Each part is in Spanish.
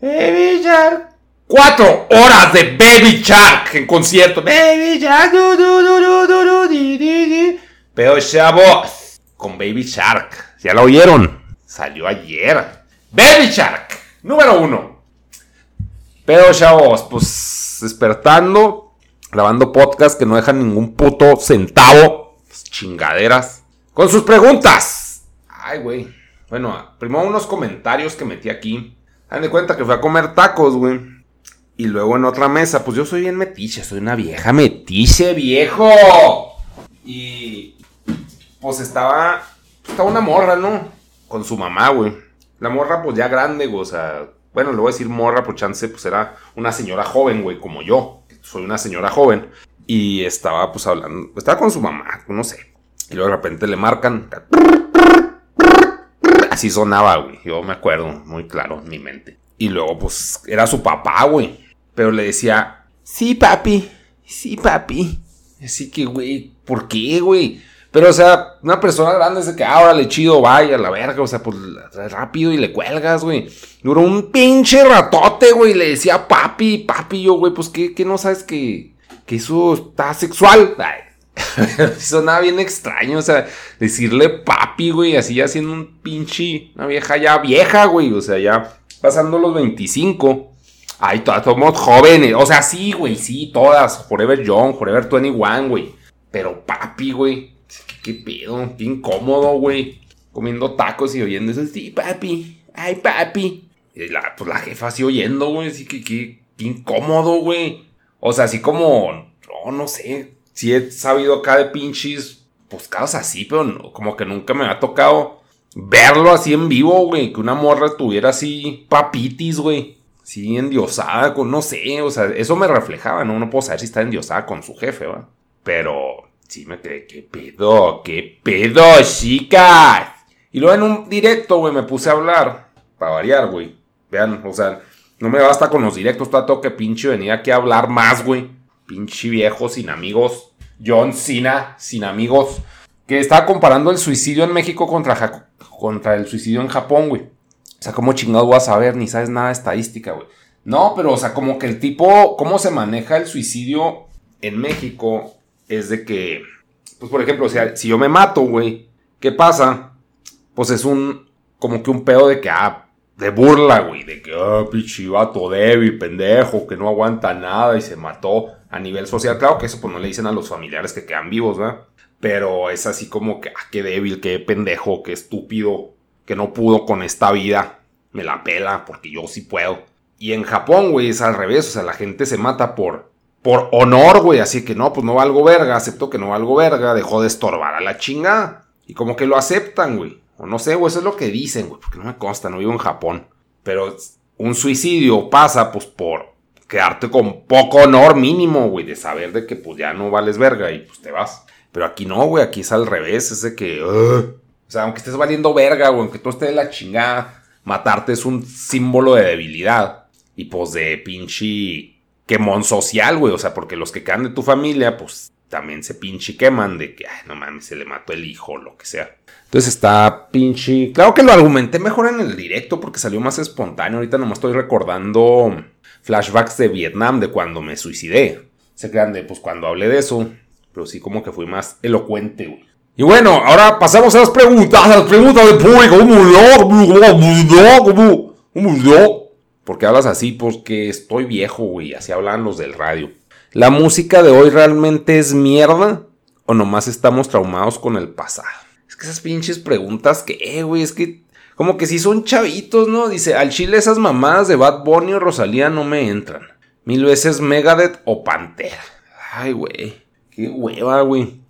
Baby Shark. Cuatro horas de Baby Shark en concierto. Baby Shark. Du, du, du. Pero chavos, con Baby Shark. ¿Ya lo oyeron? Salió ayer. Baby Shark, número uno. Pero chavos, pues despertando, grabando podcast que no dejan ningún puto centavo. Pues, chingaderas. Con sus preguntas. Ay, güey. Bueno, primero unos comentarios que metí aquí. Hagan de cuenta que fui a comer tacos, güey. Y luego en otra mesa, pues yo soy bien metiche, soy una vieja metiche, viejo. Y pues estaba, estaba una morra, ¿no? Con su mamá, güey. La morra, pues ya grande, güey, o sea, bueno, le voy a decir morra, por chance, pues era una señora joven, güey, como yo. Soy una señora joven. Y estaba, pues hablando, estaba con su mamá, no sé. Y luego de repente le marcan. Así sonaba, güey. Yo me acuerdo muy claro en mi mente. Y luego, pues, era su papá, güey. Pero le decía, sí, papi. Sí, papi. Así que, güey, ¿por qué, güey? Pero, o sea, una persona grande dice que, ahora le chido, vaya, la verga. O sea, pues rápido y le cuelgas, güey. Duró un pinche ratote, güey. Le decía, papi, papi, yo, güey, pues, ¿qué, qué no sabes que, que eso está sexual? Ay, Sonaba bien extraño, o sea, decirle papi, güey, así haciendo un pinche, una vieja ya vieja, güey, o sea, ya pasando los 25. Ay, todas somos jóvenes, o sea, sí, güey, sí, todas, Forever Young, Forever 21, güey. Pero papi, güey, ¿qué, pedo, qué incómodo, güey. Comiendo tacos y oyendo eso, sí, papi, ay, papi. Y la, pues la jefa así oyendo, güey, así que qué, incómodo, güey. O sea, así como, no, no sé, sí he sabido acá de pinches buscados así, pero como que nunca me ha tocado verlo así en vivo, güey. Que una morra tuviera así papitis, güey. Sí, endiosada con, no sé, o sea, eso me reflejaba, ¿no? No puedo saber si está endiosada con su jefe, ¿va? Pero sí me quedé, ¿qué pedo? ¿Qué pedo, chicas? Y luego en un directo, güey, me puse a hablar, para variar, güey. Vean, o sea, no me basta con los directos, tengo que pinche venir aquí a hablar más, güey. Pinche viejo sin amigos John Cena, sin amigos, que estaba comparando el suicidio en México contra, contra el suicidio en Japón, güey. O sea, ¿cómo chingado vas a saber? Ni sabes nada de estadística, güey. No, pero, o sea, como que el tipo, cómo se maneja el suicidio en México es de que, pues, por ejemplo, si yo me mato, güey, ¿qué pasa? Pues es un, como que un pedo de que, ah, de burla, güey, de que, ah, pinche vato débil, pendejo, que no aguanta nada y se mató a nivel social. Claro que eso pues no le dicen a los familiares que quedan vivos, ¿verdad? Pero es así como que, ah, qué débil, qué pendejo, qué estúpido, que no pudo con esta vida. Me la pela, porque yo sí puedo. Y en Japón, güey, es al revés. O sea, la gente se mata por, por honor, güey. Así que no, pues no valgo verga. Acepto que no valgo verga. Dejó de estorbar a la chingada. Y como que lo aceptan, güey. O no sé, güey, eso es lo que dicen, güey. Porque no me consta, no vivo en Japón. Pero un suicidio pasa, pues, por quedarte con poco honor mínimo, güey, de saber de que pues ya no vales verga y pues te vas. Pero aquí no, güey, aquí es al revés, es de que, o sea, aunque estés valiendo verga, güey, aunque tú estés de la chingada, matarte es un símbolo de debilidad y pues de pinche quemón social, güey, o sea, porque los que quedan de tu familia, pues también se pinche queman de que, ay, no mames, se le mató el hijo, o lo que sea. Entonces está pinche. Claro que lo argumenté mejor en el directo porque salió más espontáneo. Ahorita nomás estoy recordando flashbacks de Vietnam, de cuando me suicidé. Se crean de, pues cuando hablé de eso, pero sí como que fui más elocuente, güey. Y bueno, ahora pasamos a las preguntas, a las preguntas del público. ¿Cómo no? Porque hablas así? Porque estoy viejo, güey. Así hablan los del radio. ¿La música de hoy realmente es mierda? ¿O nomás estamos traumados con el pasado? Es que esas pinches preguntas que, eh, güey, es que como que si son chavitos, ¿no? Dice, al chile esas mamadas de Bad Bunny o Rosalía no me entran. Mil veces Megadeth o Pantera. Ay, güey. Qué hueva, güey.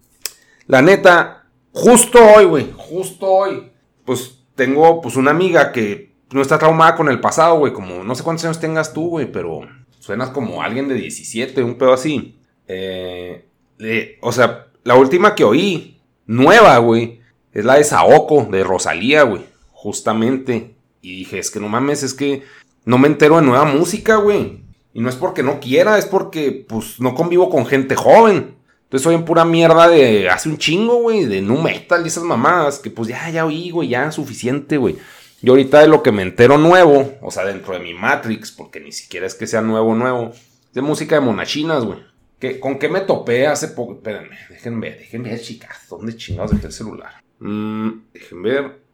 La neta, justo hoy, güey. Justo hoy. Pues tengo pues una amiga que no está traumada con el pasado, güey. Como no sé cuántos años tengas tú, güey, pero suenas como alguien de 17, un pedo así. Eh, o sea, la última que oí, nueva, güey, es la de Saoko, de Rosalía, güey. Justamente. Y dije, es que no mames, es que no me entero de nueva música, güey. Y no es porque no quiera, es porque, pues, no convivo con gente joven. Entonces soy en pura mierda de hace un chingo, güey, de nu metal y esas mamadas, que pues ya, ya oí, güey, ya suficiente, güey. Y ahorita de lo que me entero nuevo, o sea, dentro de mi Matrix, porque ni siquiera es que sea nuevo, nuevo, de música de monachinas, güey. ¿Con qué me topé hace poco? Espérenme, déjenme ver, déjenme ver, chicas. ¿Dónde chingados dejé el celular? Mm, déjenme ver.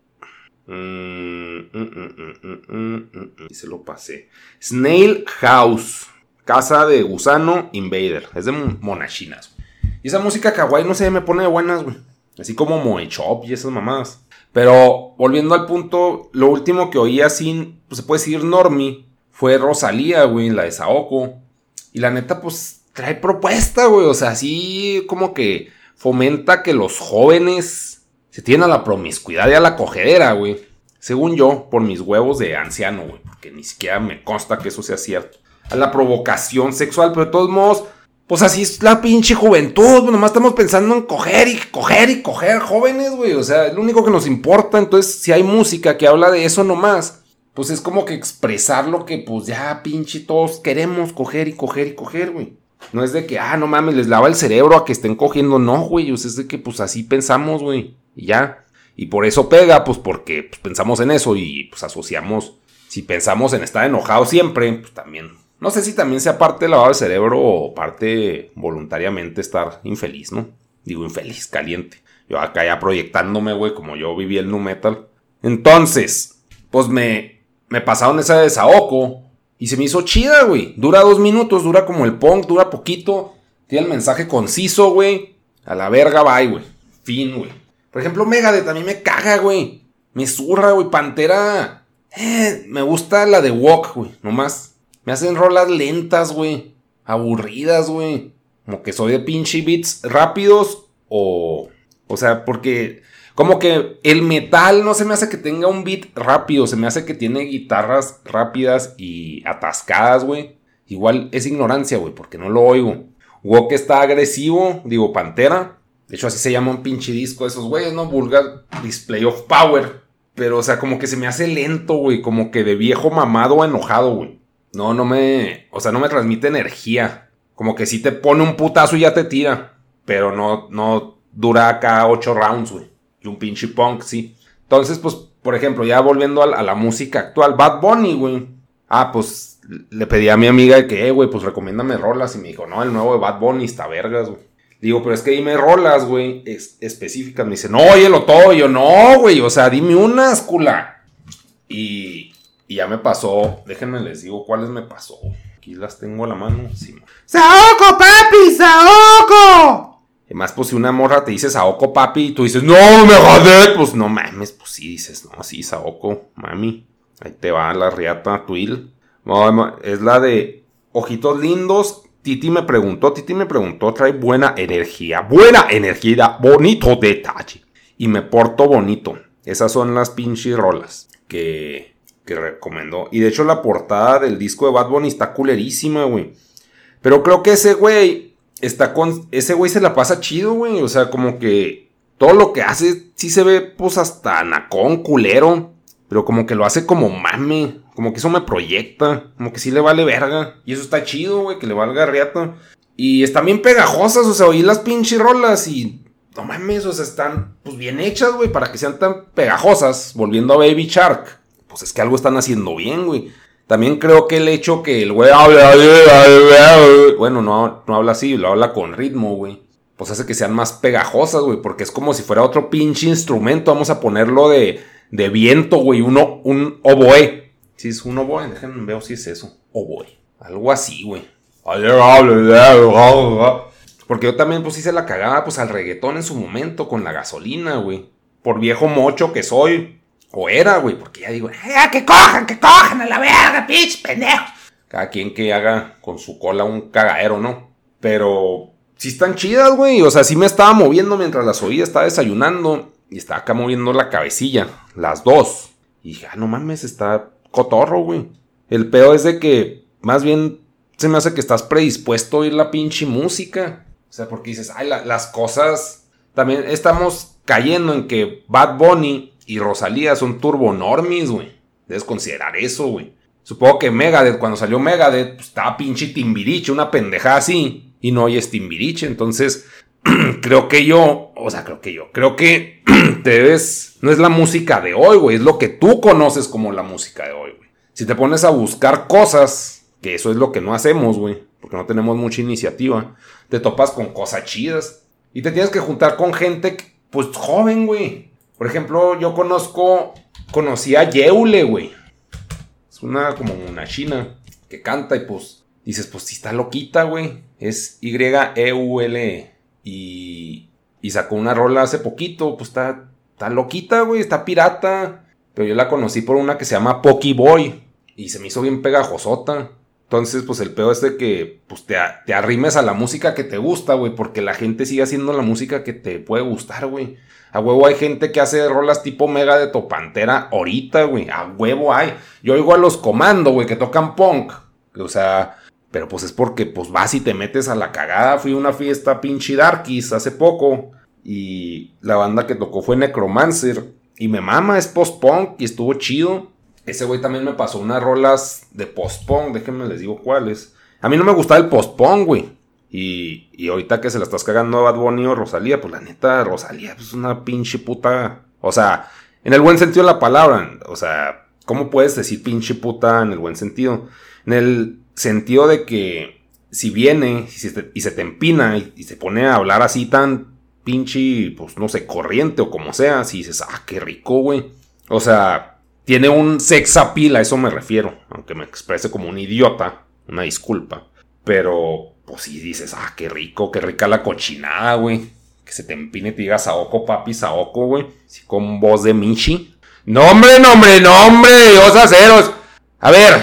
Mm, mm, y se lo pasé. Snail House. Casa de gusano invader. Es de monachinas. Y esa música kawaii no sé, me pone de buenas, güey. Así como Moe Chop y esas mamadas. Pero volviendo al punto, lo último que oí así, pues se puede decir normie, fue Rosalía, güey, la de Saoko. Y la neta, pues trae propuesta, güey. O sea, así como que fomenta que los jóvenes se tienen a la promiscuidad y a la cogedera, güey. Según yo, por mis huevos de anciano, güey. Porque ni siquiera me consta que eso sea cierto. A la provocación sexual, pero de todos modos, pues así es la pinche juventud. Pues nomás estamos pensando en coger y coger y coger jóvenes, güey. O sea, lo único que nos importa. Entonces, si hay música que habla de eso nomás, pues es como que expresar lo que, pues ya, pinche, todos queremos coger y coger y coger, güey. No es de que, ah, no mames, les lava el cerebro a que estén cogiendo. No, güey. O sea, es de que, pues así pensamos, güey. Y ya. Y por eso pega, pues porque pues, pensamos en eso y pues asociamos. Si pensamos en estar enojado siempre, pues también. No sé si también sea parte lavado de cerebro o parte voluntariamente estar infeliz, ¿no? Digo infeliz, caliente. Yo acá ya proyectándome, güey, como yo viví el nu metal. Entonces, pues me, me pasaron esa de Saoko y se me hizo chida, güey. Dura dos minutos, dura como el punk, dura poquito. Tiene el mensaje conciso, güey. A la verga, bye, güey. Fin, güey. Por ejemplo, Megadeth a mí me caga, güey. Me zurra, güey. Pantera. Eh, me gusta la de Walk, güey. Nomás. Me hacen rolas lentas, güey. Aburridas, güey. Como que soy de pinche beats rápidos o... O sea, porque como que el metal no se me hace que tenga un beat rápido, se me hace que tiene guitarras rápidas y atascadas, güey. Igual es ignorancia, güey, porque no lo oigo. Walk está agresivo, digo, Pantera. De hecho, así se llama un pinche disco de esos güeyes, ¿no? Vulgar Display of Power. Pero, o sea, como que se me hace lento, güey. Como que de viejo mamado enojado, güey. No, no me. O sea, no me transmite energía. Como que si te pone un putazo y ya te tira. Pero no, no dura acá ocho rounds, güey y un pinche punk, sí. Entonces, pues, por ejemplo, ya volviendo a, la música actual, Bad Bunny, güey. Ah, pues le pedí a mi amiga que, eh, güey, pues recomiéndame rolas. Y me dijo, no, el nuevo de Bad Bunny está vergas, güey. Digo, pero es que dime rolas, güey, específicas. Me dice, no, óyelo todo. yo, no, güey, o sea, dime unas, cula. Y, y ya me pasó. Déjenme les digo cuáles me pasó. Aquí las tengo a la mano. Sí. ¡Saoco, papi! ¡Saoco! Además, pues si una morra te dice Saoko papi y tú dices, no, me jodé, pues no mames, pues sí dices, no, sí, Saoko, mami. Ahí te va la riata Twill. es la de Ojitos Lindos. Titi me preguntó, Titi me preguntó, trae buena energía, buena energía, bonito detalle. Y me porto bonito. Esas son las pinches rolas que, que recomendó. Y de hecho la portada del disco de Bad Bunny está culerísima, güey. Pero creo que ese güey está con. Ese güey se la pasa chido, güey. O sea, como que todo lo que hace sí se ve, pues, hasta nacón, culero. Pero como que lo hace como mame. Como que eso me proyecta. Como que sí le vale verga. Y eso está chido, güey, que le valga riata. Y están bien pegajosas, o sea, oí las pinches rolas y. No mames, o sea, están pues bien hechas, güey, para que sean tan pegajosas. Volviendo a Baby Shark. Pues es que algo están haciendo bien, güey. También creo que el hecho que el güey. Bueno, no, no habla así, lo habla con ritmo, güey. Pues hace que sean más pegajosas, güey. Porque es como si fuera otro pinche instrumento. Vamos a ponerlo de, de viento, güey. Uno, un oboe. Si es un oboe, déjenme ver si es eso. Oboe. Algo así, güey. Porque yo también, pues hice la cagada, pues al reggaetón en su momento, con la gasolina, güey. Por viejo mocho que soy. O era, güey, porque ya digo, ¡eh, que cojan, que cojan a la verga, pitch, pendejo! Cada quien que haga con su cola un cagadero, ¿no? Pero sí están chidas, güey. O sea, sí me estaba moviendo mientras las oía, estaba desayunando y estaba acá moviendo la cabecilla, las dos. Y dije, ah, no mames, está, cotorro, güey. El peor es de que, más bien, se me hace que estás predispuesto a oír la pinche música. O sea, porque dices, ay, las cosas. También estamos cayendo en que Bad Bunny y Rosalía son turbo normies, güey. Debes considerar eso, güey. Supongo que Megadeth, cuando salió Megadeth, pues, estaba pinche Timbiriche, una pendejada así. Y no oyes Timbiriche. Entonces, creo que yo, o sea, creo que yo, creo que no es la música de hoy, güey, es lo que tú conoces como la música de hoy, güey. Si te pones a buscar cosas, que eso es lo que no hacemos, güey, porque no tenemos mucha iniciativa, te topas con cosas chidas y te tienes que juntar con gente, pues joven, güey. Por ejemplo, yo conozco, conocí a Yeule, güey. Es una como una china que canta y pues dices, pues si está loquita, güey. Es Y-E-U-L-E. Y, y sacó una rola hace poquito, pues está, está loquita, güey, está pirata. Pero yo la conocí por una que se llama Poki Boy. Y se me hizo bien pegajosota. Entonces, pues el peor es de que pues, te, te arrimes a la música que te gusta, güey. Porque la gente sigue haciendo la música que te puede gustar, güey. A huevo hay gente que hace rolas tipo mega de topantera ahorita, güey. A huevo hay. Yo oigo a los comando, güey, que tocan punk. O sea, pero pues es porque pues vas y te metes a la cagada. Fui a una fiesta pinche Darkies hace poco. Y la banda que tocó fue Necromancer. Y me mama, es post-punk y estuvo chido. Ese güey también me pasó unas rolas de post-punk. Déjenme les digo cuáles. A mí no me gustaba el post-punk, güey. Y, y ahorita que se la estás cagando a Bad Bunny o Rosalía, pues la neta, Rosalía pues, es una pinche puta. O sea, en el buen sentido de la palabra. O sea, ¿cómo puedes decir pinche puta en el buen sentido? En el sentido de que si viene y se te empina y, se pone a hablar así tan pinche, pues no sé, corriente o como sea, si dices, ah, qué rico, güey. O sea, tiene un sex a eso me refiero, aunque me exprese como un idiota, una disculpa. Pero, pues si dices, ah, qué rico, qué rica la cochinada, güey. Que se te empine y te diga Saoko, papi, Saoko, güey. Así con voz de Michi. No, hombre, no, hombre, aceros. A ver,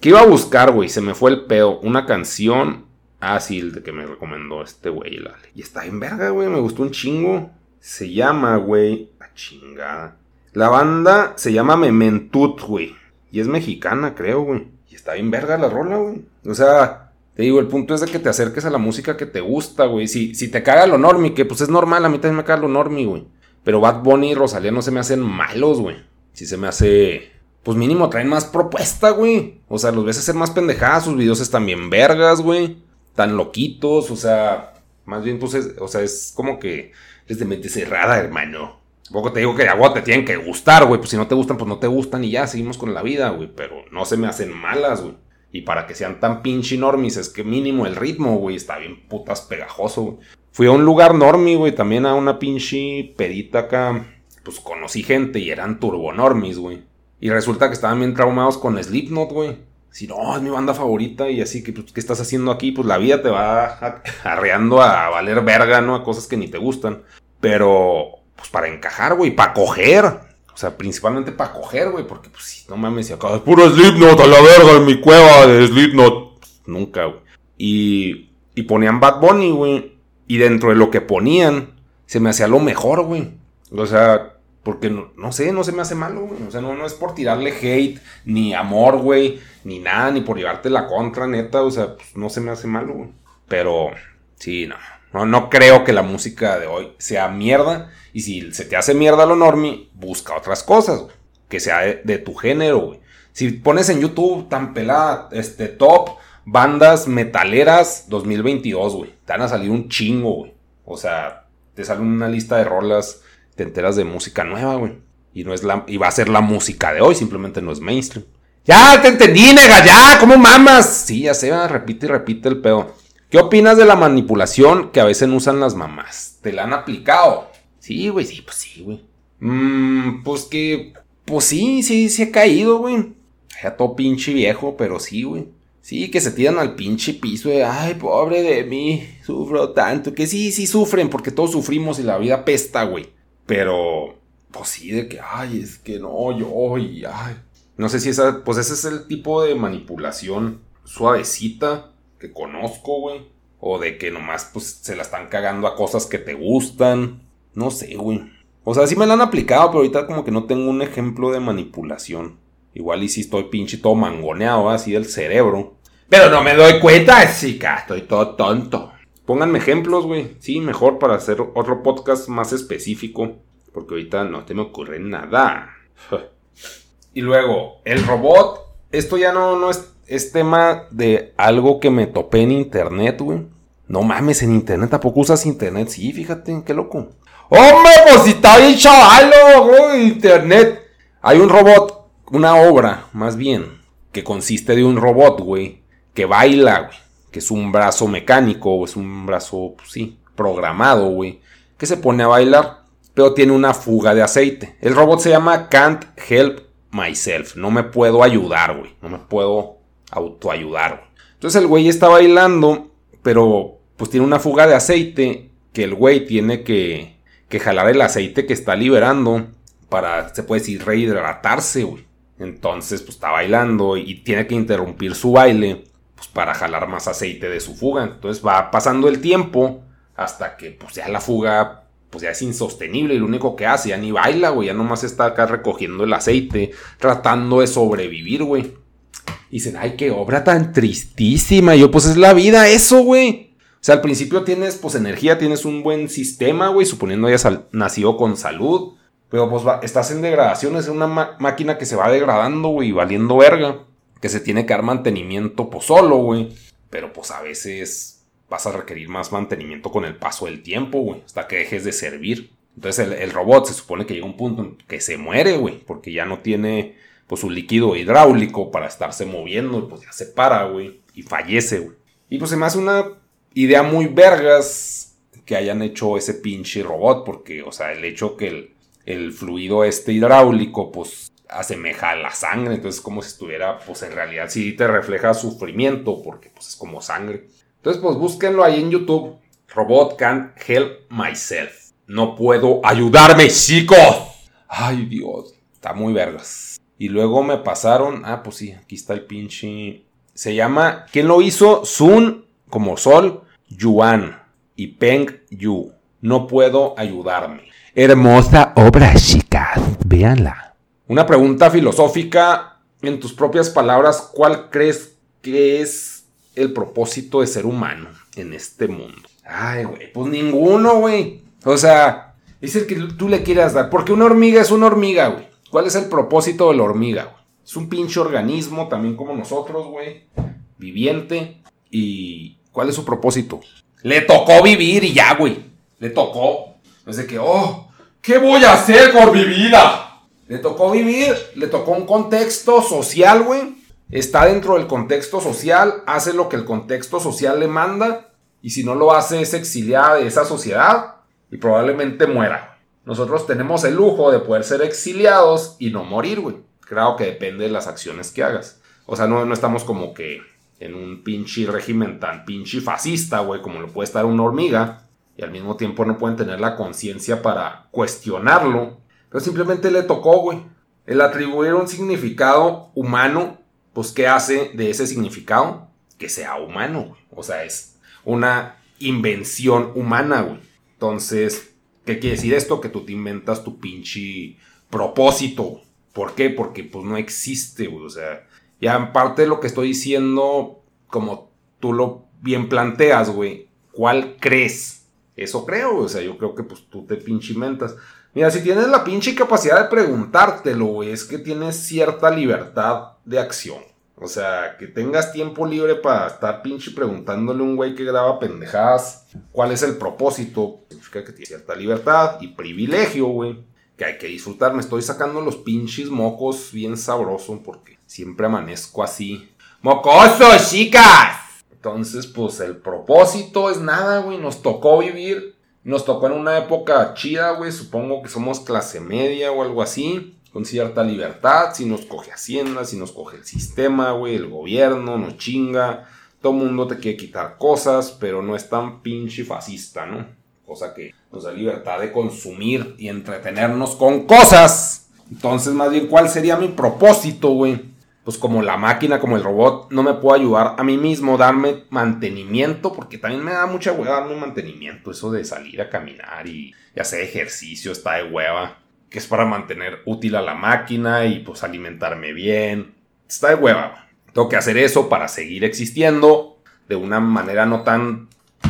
¿Qué iba a buscar, güey? Se me fue el pedo. Una canción. Ah, sí, el de que me recomendó este güey. Y está en verga, güey. Me gustó un chingo. Se llama, güey. La chingada. La banda se llama Mementut, güey. Y es mexicana, creo, güey. Y está bien verga la rola, güey. O sea, te digo, el punto es de que te acerques a la música que te gusta, güey. Si, si te caga lo normie, que pues es normal, a mí también me caga lo normie, güey. Pero Bad Bunny y Rosalía no se me hacen malos, güey. Si se me hace pues mínimo traen más propuesta, güey. O sea, los ves hacer más pendejadas, sus videos están bien vergas, güey. Tan loquitos, o sea, más bien, pues, es, o sea, es como que es de mente cerrada, hermano. Poco te digo que agua te tienen que gustar, güey. Pues si no te gustan, pues no te gustan y ya, seguimos con la vida, güey. Pero no se me hacen malas, güey. Y para que sean tan pinche normis, es que mínimo el ritmo, güey, está bien putas pegajoso, güey. Fui a un lugar normi, güey, también a una pinche pedita acá. Pues conocí gente y eran turbo normis, güey. Y resulta que estaban bien traumados con Slipknot, güey. Si no, es mi banda favorita y así que, pues, ¿qué estás haciendo aquí? Pues la vida te va arreando a valer verga, ¿no? A cosas que ni te gustan. Pero, pues para encajar, güey, para coger. O sea, principalmente para coger, güey, porque, pues, si no mames, si acá puro Slipknot a la verga en mi cueva de Slipknot. Pues, nunca, güey. Y, y ponían Bad Bunny, güey. Y dentro de lo que ponían, se me hacía lo mejor, güey. O sea, porque no, sé, no se me hace malo, güey. O sea, no, no es por tirarle hate, ni amor, güey, ni nada, ni por llevarte la contra, neta. O sea, pues, no se me hace malo, güey. Pero, sí, no. no. No creo que la música de hoy sea mierda. Y si se te hace mierda lo normie, busca otras cosas, güey. Que sea de, tu género, güey. Si pones en YouTube tan pelada, este, top bandas metaleras 2022, güey. Te van a salir un chingo, güey. O sea, te sale una lista de rolas te enteras de música nueva, güey. Y, no es la, y va a ser la música de hoy, simplemente no es mainstream. Ya, te entendí, nega, ya, ¿cómo mamas? Sí, ya se va, repite y repite el pedo. ¿Qué opinas de la manipulación que a veces usan las mamás? ¿Te la han aplicado? Sí, güey, sí, pues sí, güey. Mmm, pues que, pues sí, sí, sí ha caído, güey. Ya todo pinche viejo, pero sí, güey. Sí, que se tiran al pinche piso de, ay, pobre de mí, sufro tanto. Que sí, sí sufren, porque todos sufrimos y la vida pesta, güey. Pero, pues sí, de que, ay, es que no, yo, y ay. No sé si esa, pues ese es el tipo de manipulación suavecita que conozco, güey. O de que nomás, pues, se la están cagando a cosas que te gustan. No sé, güey. O sea, sí me la han aplicado, pero ahorita como que no tengo un ejemplo de manipulación. Igual y si estoy pinche todo mangoneado, así del cerebro. Pero no me doy cuenta, chica. Estoy todo tonto. Pónganme ejemplos, güey. Sí, mejor para hacer otro podcast más específico. Porque ahorita no te me ocurre nada. y luego, el robot. Esto ya no, no es, tema de algo que me topé en internet, güey. No mames, en internet tampoco usas internet. Sí, fíjate, qué loco. ¡Hombre, pues si está bien chavalo! Internet. Hay un robot, una obra, más bien, que consiste de un robot, güey, que baila, güey es un brazo mecánico, o es un brazo, pues sí, programado, güey, que se pone a bailar, pero tiene una fuga de aceite. El robot se llama Can't Help Myself, no me puedo ayudar, güey, no me puedo autoayudar, güey. Entonces el güey está bailando, pero pues tiene una fuga de aceite que el güey tiene que, que jalar el aceite que está liberando para, se puede decir, rehidratarse, güey. Entonces, pues está bailando y tiene que interrumpir su baile pues, para jalar más aceite de su fuga. Entonces va pasando el tiempo hasta que pues ya la fuga pues ya es insostenible y lo único que hace ya ni baila, güey, ya nomás está acá recogiendo el aceite, tratando de sobrevivir, güey. Y dicen, ay, qué obra tan tristísima. yo, pues es la vida eso, güey. O sea, al principio tienes, pues, energía, tienes un buen sistema, güey, suponiendo hayas nacido con salud. Pero, pues, estás en degradación, es una máquina que se va degradando, güey, valiendo verga que se tiene que dar mantenimiento pues solo, güey. Pero pues a veces vas a requerir más mantenimiento con el paso del tiempo, güey, hasta que dejes de servir. Entonces el, robot se supone que llega a un punto en que se muere, güey, porque ya no tiene pues su líquido hidráulico para estarse moviendo, pues ya se para, güey, y fallece, güey. Y pues se me hace una idea muy vergas que hayan hecho ese pinche robot, porque, o sea, el hecho que el, el fluido este hidráulico, pues asemeja a la sangre, entonces como si estuviera, pues en realidad sí te refleja sufrimiento, porque pues es como sangre. Entonces pues búsquenlo ahí en YouTube, Robot Can't Help Myself. No puedo ayudarme, chicos. Ay Dios, está muy vergas. Y luego me pasaron, ah pues sí, aquí está el pinche... Se llama, ¿quién lo hizo? Sun, como Sol, Yuan y Peng Yu. No puedo ayudarme. Hermosa obra, chicas. Véanla. Una pregunta filosófica, en tus propias palabras, ¿cuál crees que es el propósito de ser humano en este mundo? Ay, güey, pues ninguno, güey. O sea, es el que tú le quieras dar. Porque una hormiga es una hormiga, güey. ¿Cuál es el propósito de la hormiga, güey? Es un pinche organismo, también como nosotros, güey. Viviente. ¿Y cuál es su propósito? Le tocó vivir y ya, güey. Le tocó. Es de que, oh, ¿qué voy a hacer con mi vida? Le tocó vivir, le tocó un contexto social, güey. Está dentro del contexto social, hace lo que el contexto social le manda. Y si no lo hace, es exiliada de esa sociedad y probablemente muera. Nosotros tenemos el lujo de poder ser exiliados y no morir, güey. Claro que depende de las acciones que hagas. O sea, no, no estamos como que en un pinche régimen tan pinche fascista, güey, como lo puede estar una hormiga. Y al mismo tiempo no pueden tener la conciencia para cuestionarlo pero simplemente le tocó, güey. El atribuir un significado humano, pues ¿qué hace de ese significado? Que sea humano, güey. O sea, es una invención humana, güey. Entonces, ¿qué quiere decir esto? Que tú te inventas tu pinche propósito. ¿Por qué? Porque pues no existe, güey. O sea, ya en parte de lo que estoy diciendo, como tú lo bien planteas, güey, ¿cuál crees? Eso creo, o sea, yo creo que pues tú te pinche inventas. Mira, si tienes la pinche capacidad de preguntártelo, güey, es que tienes cierta libertad de acción. O sea, que tengas tiempo libre para estar pinche preguntándole a un güey que graba pendejadas cuál es el propósito. Significa que tiene cierta libertad y privilegio, güey. Que hay que disfrutar. Me estoy sacando los pinches mocos bien sabroso porque siempre amanezco así. ¡Mocoso, chicas! Entonces, pues el propósito es nada, güey. Nos tocó vivir nos tocó en una época chida, güey. Supongo que somos clase media o algo así. Con cierta libertad. Si nos coge Hacienda, si nos coge el sistema, güey. El gobierno nos chinga. Todo mundo te quiere quitar cosas, pero no es tan pinche fascista, ¿no? Cosa que nos da libertad de consumir y entretenernos con cosas. Entonces, más bien, ¿cuál sería mi propósito, güey? Pues como la máquina, como el robot, no me puedo ayudar a mí mismo, darme mantenimiento, porque también me da mucha hueva darme mantenimiento, eso de salir a caminar y, hacer ejercicio está de hueva. que es para mantener útil a la máquina y pues alimentarme bien. Está de hueva. Tengo que hacer eso para seguir existiendo de una manera no tan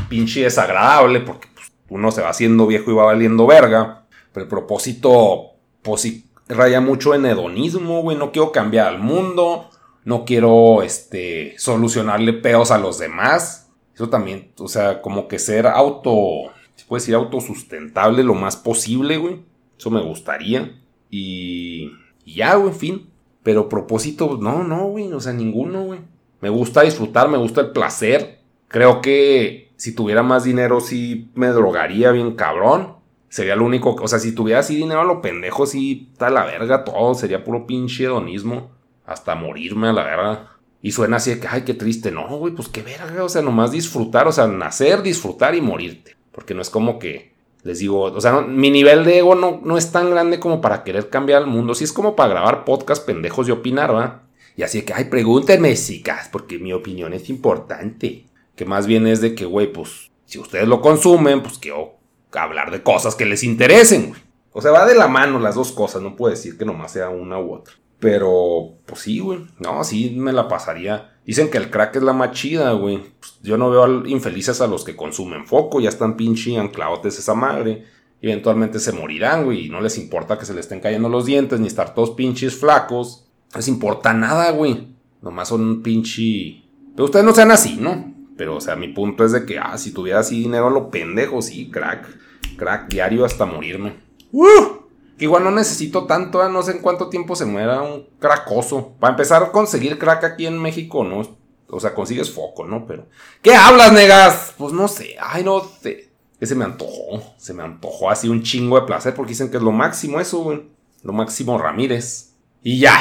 pinche desagradable porque pues, uno se va haciendo viejo y va valiendo verga. Pero el propósito, sí, raya mucho en hedonismo, güey. No quiero cambiar al mundo. No quiero, este, solucionarle peos a los demás. Eso también, o sea, como que ser auto, se puede decir autosustentable lo más posible, güey. Eso me gustaría. Y, y ya, güey, en fin. Pero propósito, no, no, güey. O sea, ninguno, güey. Me gusta disfrutar, me gusta el placer. Creo que si tuviera más dinero, sí me drogaría bien cabrón. Sería lo único. O sea, si tuviera así dinero a lo pendejo, sí, está la verga todo. Sería puro pinche hedonismo. Hasta morirme a la verga. Y suena así de que, ay, qué triste. No, güey, pues qué verga. O sea, nomás disfrutar. O sea, nacer, disfrutar y morirte. Porque no es como que les digo, o sea, mi nivel de ego no, no es tan grande como para querer cambiar el mundo. Sí es como para grabar podcast pendejos y opinar, ¿va? Y así que, ay, pregúntenme, chicas, porque mi opinión es importante. Que más bien es de que, güey, pues, si ustedes lo consumen, pues quiero hablar de cosas que les interesen, güey. O sea, va de la mano las dos cosas, no puedo decir que nomás sea una u otra. Pero, pues sí, güey. No, sí me la pasaría. Dicen que el crack es la más chida, güey. Pues, yo no veo infelices a los que consumen foco, ya están pinche anclaotes esa madre. Eventualmente se morirán, güey. Y no les importa que se les estén cayendo los dientes, ni estar todos pinches flacos. No les importa nada, güey. Nomás son un pinche. Pero ustedes no sean así, ¿no? Pero, o sea, mi punto es de que, ah, si tuviera así dinero a lo pendejo, sí, crack. Crack diario hasta morirme. ¡Uh! Que igual no necesito tanto, ¿eh? no sé en cuánto tiempo se muera un cracoso. Para empezar a conseguir crack aquí en México, ¿no? O sea, consigues foco, ¿no? Pero. ¿Qué hablas, negas? Pues no sé. Ay, no sé. Que se me antojó. Se me antojó así un chingo de placer porque dicen que es lo máximo eso, güey. Lo máximo Ramírez. Y ya.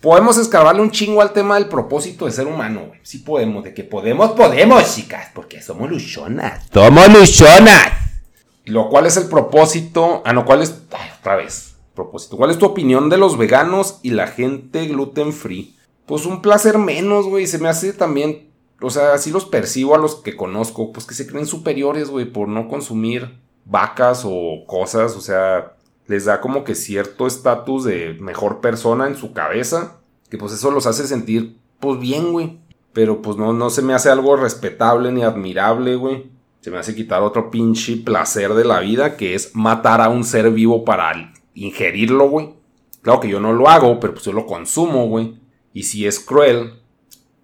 Podemos escarbarle un chingo al tema del propósito de ser humano, güey. Sí podemos. De que podemos, podemos, chicas. Porque somos luchonas. Somos luchonas. Lo cual es el propósito. Ah, no, ¿cuál es? otra vez. Propósito. ¿Cuál es tu opinión de los veganos y la gente gluten free? Pues un placer menos, güey. Se me hace también. O sea, así los percibo a los que conozco. Pues que se creen superiores, güey, por no consumir vacas o cosas. O sea, les da como que cierto estatus de mejor persona en su cabeza. Que pues eso los hace sentir, pues bien, güey. Pero pues no, no se me hace algo respetable ni admirable, güey se me hace quitar otro pinche placer de la vida, que es matar a un ser vivo para ingerirlo, güey. Claro que yo no lo hago, pero pues yo lo consumo, güey. Y sí es cruel,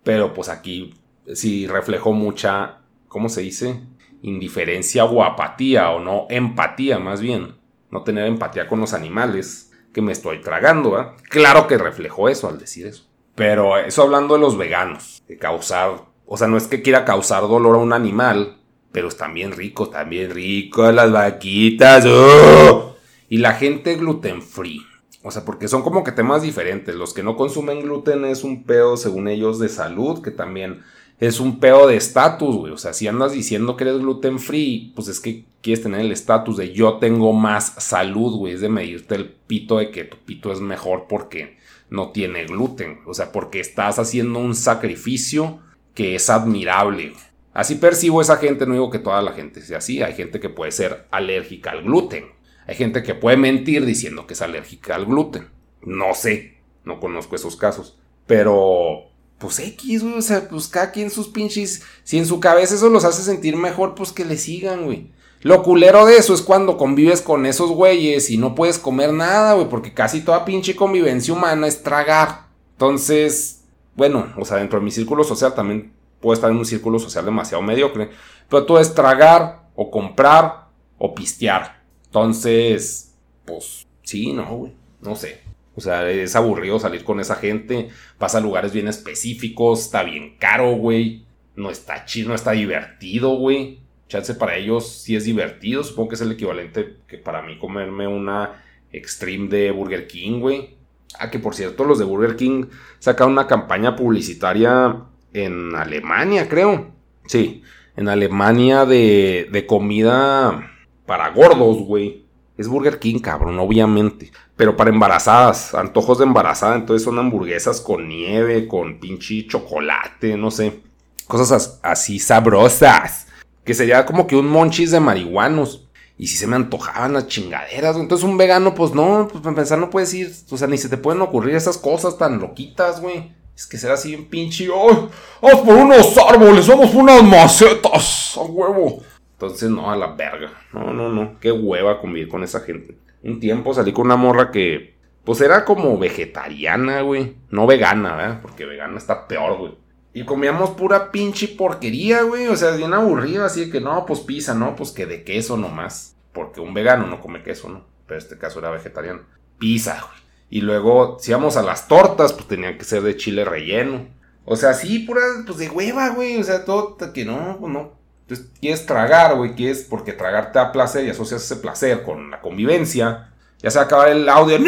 pero pues aquí sí reflejó mucha, ¿cómo se dice? Indiferencia o apatía, o no, empatía más bien. No tener empatía con los animales que me estoy tragando. Claro que reflejó eso al decir eso. Pero eso hablando de los veganos, causar, o sea, no es que quiera causar dolor a un animal, pero están bien ricos, también ricos las vaquitas. ¡oh! Y la gente gluten free. O sea, porque son como que temas diferentes. Los que no consumen gluten es un pedo, según ellos, de salud, que también es un pedo de estatus, güey. O sea, si andas diciendo que eres gluten free, pues es que quieres tener el estatus de yo tengo más salud, güey. Es de medirte el pito de que tu pito es mejor porque no tiene gluten. O sea, porque estás haciendo un sacrificio que es admirable. Así percibo esa gente, no digo que toda la gente sea así, hay gente que puede ser alérgica al gluten, hay gente que puede mentir diciendo que es alérgica al gluten, no sé, no conozco esos casos, pero pues X, güey, o sea, pues cada quien sus pinches, si en su cabeza eso los hace sentir mejor, pues que le sigan, güey. Lo culero de eso es cuando convives con esos güeyes y no puedes comer nada, güey, porque casi toda pinche convivencia humana es tragar. Entonces, bueno, o sea, dentro de mi círculo social también puede estar en un círculo social demasiado mediocre. Pero todo es tragar o comprar o pistear. Entonces, pues sí, no, güey. No sé. O sea, es aburrido salir con esa gente. Pasa a lugares bien específicos. Está bien caro, güey. No está chido, no está divertido, güey. Chance para ellos sí es divertido. Supongo que es el equivalente que para mí comerme una Extreme de Burger King, güey. Ah, que por cierto, los de Burger King sacaron una campaña publicitaria en Alemania, creo. Sí, en Alemania de, de comida para gordos, güey. Es Burger King, cabrón, obviamente. Pero para embarazadas, antojos de embarazada. Entonces son hamburguesas con nieve, con pinche chocolate, no sé. Cosas así sabrosas. Que sería como que un monchis de marihuanos. Y si se me antojaban las chingaderas. Entonces un vegano, pues no, pues para pensar no puedes ir, o sea, ni se te pueden ocurrir esas cosas tan loquitas, güey. Es que será así un pinche. ¡Vamos por unos árboles! ¡Vamos por unas macetas! ¡A huevo! Entonces, no, a la verga. No, no, no. Qué hueva convivir con esa gente. Un tiempo salí con una morra que, pues era como vegetariana, güey. No vegana, ¿verdad? Porque vegana está peor, güey. Y comíamos pura pinche porquería, güey. O sea, bien aburrido. Así de que no, pues pizza, no, pues que de queso nomás. Porque un vegano no come queso, ¿no? Pero este caso era vegetariano. Pizza, güey. Y luego, si íbamos a las tortas, pues tenían que ser de chile relleno. O sea, sí, pura, pues de hueva, güey. O sea, todo que no, pues no. Entonces, quieres tragar, güey, quieres, porque tragar te da placer y asocias ese placer con la convivencia. Ya se va acabar el audio.